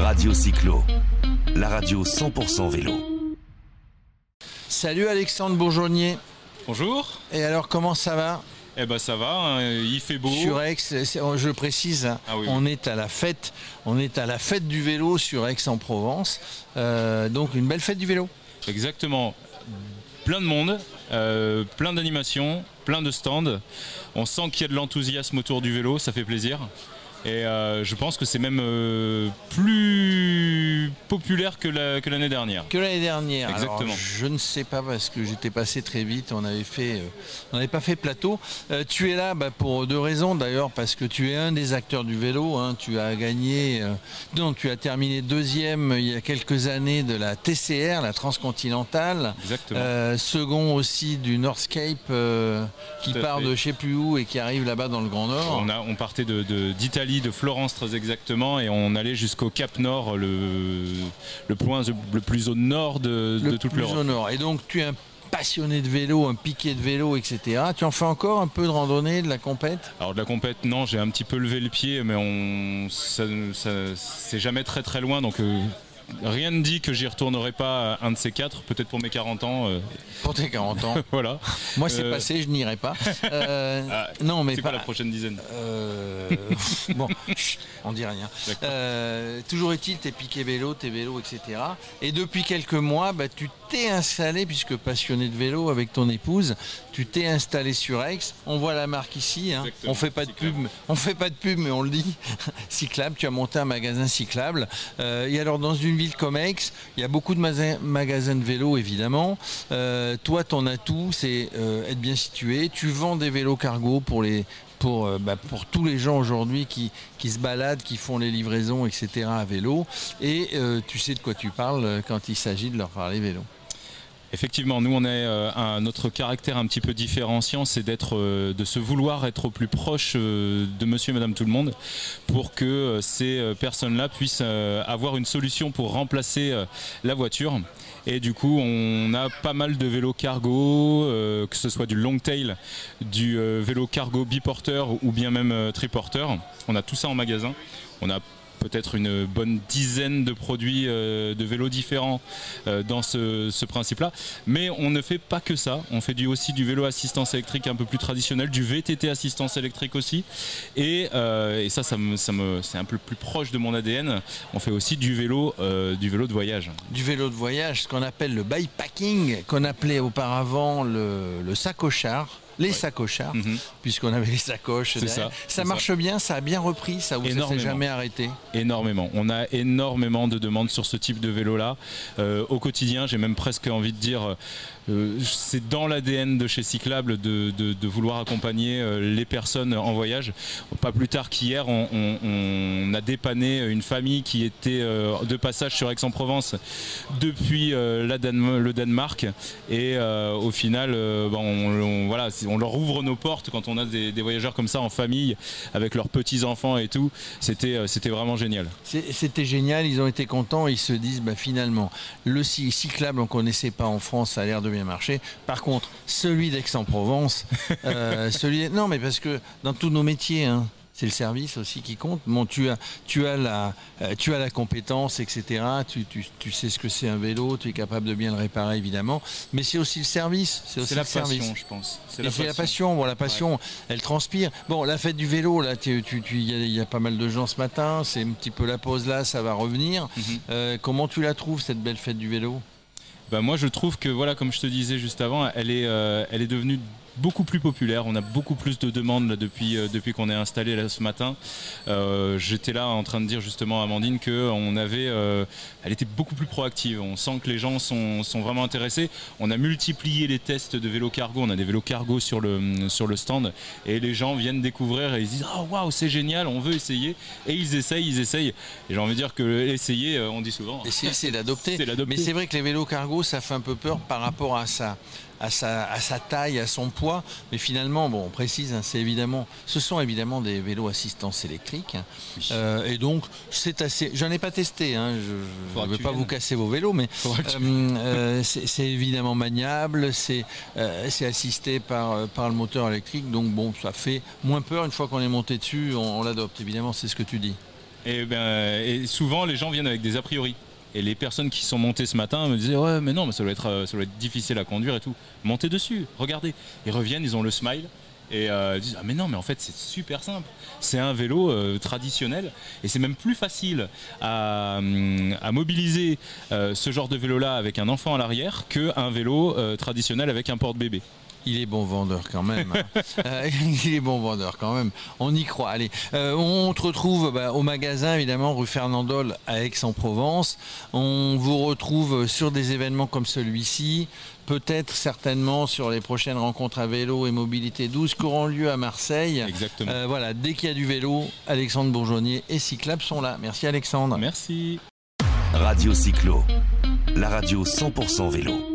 Radio Cyclo, la radio 100% vélo. Salut Alexandre Bourgeonnier. Bonjour. Et alors comment ça va? Eh ben ça va, hein, il fait beau. Sur Aix, c'est- oh, je précise, hein, Ah oui, on est à la fête, on est à la fête du vélo sur Aix-en-Provence. Euh, donc une belle fête du vélo. Exactement. Plein de monde, euh, plein d'animations, plein de stands. On sent qu'il y a de l'enthousiasme autour du vélo, ça fait plaisir. Et euh, je pense que c'est même euh, plus populaire que la- que l'année dernière. Que l'année dernière. Alors, Exactement. je ne sais pas parce que j'étais passé très vite. On avait fait, euh, on n'avait pas fait plateau. Tu es là bah, pour deux raisons d'ailleurs parce que tu es un des acteurs du vélo. hein. Tu as gagné, non, tu as terminé deuxième il y a quelques années de la TCR, la transcontinentale. Exactement. Second aussi du Northscape qui part fait. de je sais plus où et qui arrive là-bas dans le Grand Nord. On, a, on partait de- de- d'Italie, de, Florence très exactement, et on allait jusqu'au Cap Nord, le, le point le plus au nord de, le de toute plus l'Europe. au nord. Et donc tu es un passionné de vélo, un piqué de vélo, etc. Tu en fais encore un peu de randonnée, de la compète? Alors de la compète, non, j'ai un petit peu levé le pied, mais on, ça, ça- c'est jamais très très loin, donc euh, rien ne dit que j'y retournerai pas un de ces quatre, peut-être pour mes 40 ans, euh, pour tes 40 ans. voilà. Moi c'est Euh, passé, je n'irai pas. Euh, Ah, non mais C'est pas. quoi la prochaine dizaine? Euh, bon, on dit rien. Euh, toujours est-il, t'es piqué vélo, tes vélos, etc. Et depuis quelques mois, bah, tu t'es installé, puisque passionné de vélo avec ton épouse, tu t'es installé sur Aix. On voit la marque ici. hein. On fait pas de Cyclable. pub, on fait pas de pub, mais on le dit. cyclable. Tu as monté un magasin cyclable. Euh, et alors dans une il y a beaucoup de magasins- de vélos évidemment. Euh, toi, ton atout, c'est euh, être bien situé. Tu vends des vélos cargo pour les pour, euh, bah, pour tous les gens aujourd'hui qui, se baladent, qui font les livraisons, etc. à vélo. Et tu sais de quoi tu parles quand il s'agit de leur parler vélo. Effectivement, nous on a euh, notre caractère un petit peu différenciant, c'est d'être, euh, de se vouloir être au plus proche euh, de Monsieur et Madame tout le monde, pour que ces personnes-là puissent avoir une solution pour remplacer la voiture. Et du coup, on a pas mal de vélos cargo, que ce soit du long tail, du vélo cargo biporteur ou bien même triporteur. On a tout ça en magasin. On a peut-être une bonne dizaine de produits euh, de vélos différents euh, dans ce, principe-là. Mais on ne fait pas que ça. On fait du, aussi du vélo assistance électrique un peu plus traditionnel, du VTT assistance électrique aussi. Et, euh, et ça, ça me, ça me- c'est un peu plus proche de mon ADN. On fait aussi du vélo, du vélo de voyage. Du vélo de voyage, ce qu'on appelle le bikepacking, qu'on appelait auparavant le, le sacochard. Les Ouais. sacochards, Mhm. puisqu'on avait les sacoches. Ça, marche bien, ça a bien repris, ça, ou ça s'est jamais arrêté? Énormément. On a énormément de demandes sur ce type de vélo-là. Euh, au quotidien, j'ai même presque envie de dire, euh, c'est dans l'ADN de chez Cyclable de, de- de vouloir accompagner euh, les personnes en voyage. Pas plus tard qu'hier, on, on- on a dépanné une famille qui était de passage sur Aix-en-Provence depuis la Dan- le Danemark. Et au final, bon, on, on- voilà, on leur ouvre nos portes quand on a des, des voyageurs comme ça en famille, avec leurs petits-enfants et tout. C'était euh, c'était vraiment génial. C'était génial, ils ont été contents, ils se disent bah, finalement, le cy- cyclable on ne connaissait pas en France, ça a l'air de bien marcher. Par contre, celui d'Aix-en-Provence, euh, celui non mais parce que dans tous nos métiers, hein, c'est le service aussi qui compte. Bon, tu as, tu as la, euh, tu as la compétence, etc. Tu, tu- tu sais ce que c'est un vélo, tu es capable de bien le réparer évidemment, mais c'est aussi le service, c'est aussi la le service. passion, je pense. C'est la passion, bon, la passion, elle transpire. Bon, la fête du vélo, là, tu- tu- tu- il y, y a pas mal de gens ce matin, c'est un petit peu la pause là, ça va revenir. Mhm. Euh, comment tu la trouves, cette belle fête du vélo? Bah, moi, je trouve que, voilà, comme je te disais juste avant, elle est, euh, elle est devenue beaucoup plus populaire. On a beaucoup plus de demandes là, depuis, euh, depuis qu'on est installé là ce matin. Euh, J'étais là en train de dire justement à Amandine que on avait, euh, elle était beaucoup plus proactive. On sent que les gens sont, sont vraiment intéressés. On a multiplié les tests de vélo cargo. On a des vélos cargo sur le, sur le stand et les gens viennent découvrir et ils se disent ah waouh c'est génial, on veut essayer et ils essayent, ils essayent. Et j'ai envie de dire que essayer, euh, on dit souvent. Essayer, c'est l'adopter. Mais c'est vrai que les vélos cargo, ça fait un peu peur par rapport à ça. À sa, à sa taille, à son poids, mais finalement, bon, on précise, hein, c'est évidemment, ce sont évidemment des vélos assistance électrique, hein. Euh, et donc c'est assez. J'en ai pas testé, hein, je ne veux pas vous casser vos vélos, mais euh, euh, c'est évidemment maniable, c'est c'est assisté par, par le moteur électrique, donc bon, ça fait moins peur une fois qu'on est monté dessus, on, on l'adopte, évidemment, c'est ce que tu dis. Et, ben, et souvent, les gens viennent avec des a priori. Et les personnes qui sont montées ce matin me disaient ouais mais non mais ça doit être euh, ça doit être difficile à conduire et tout. Montez dessus, regardez. Ils reviennent, ils ont le smile et euh, disent ah mais non mais en fait c'est super simple. C'est un vélo euh, traditionnel et c'est même plus facile à, hum, mobiliser ce genre de vélo là avec un enfant à l'arrière qu'un vélo traditionnel avec un porte-bébé. Il est bon vendeur quand même. hein. Euh, il est bon vendeur quand même. On y croit. Allez, Euh, on te retrouve bah, au magasin évidemment rue Fernandol à Aix-en-Provence. On vous retrouve sur des événements comme celui-ci. Peut-être certainement sur les prochaines rencontres à vélo et mobilité douce qui auront lieu à Marseille. Exactement. Euh, voilà, dès qu'il y a du vélo, Alexandre Bourgeonnier et Cyclab sont là. Merci Alexandre. Merci. Radio Cyclo, la radio 100% vélo.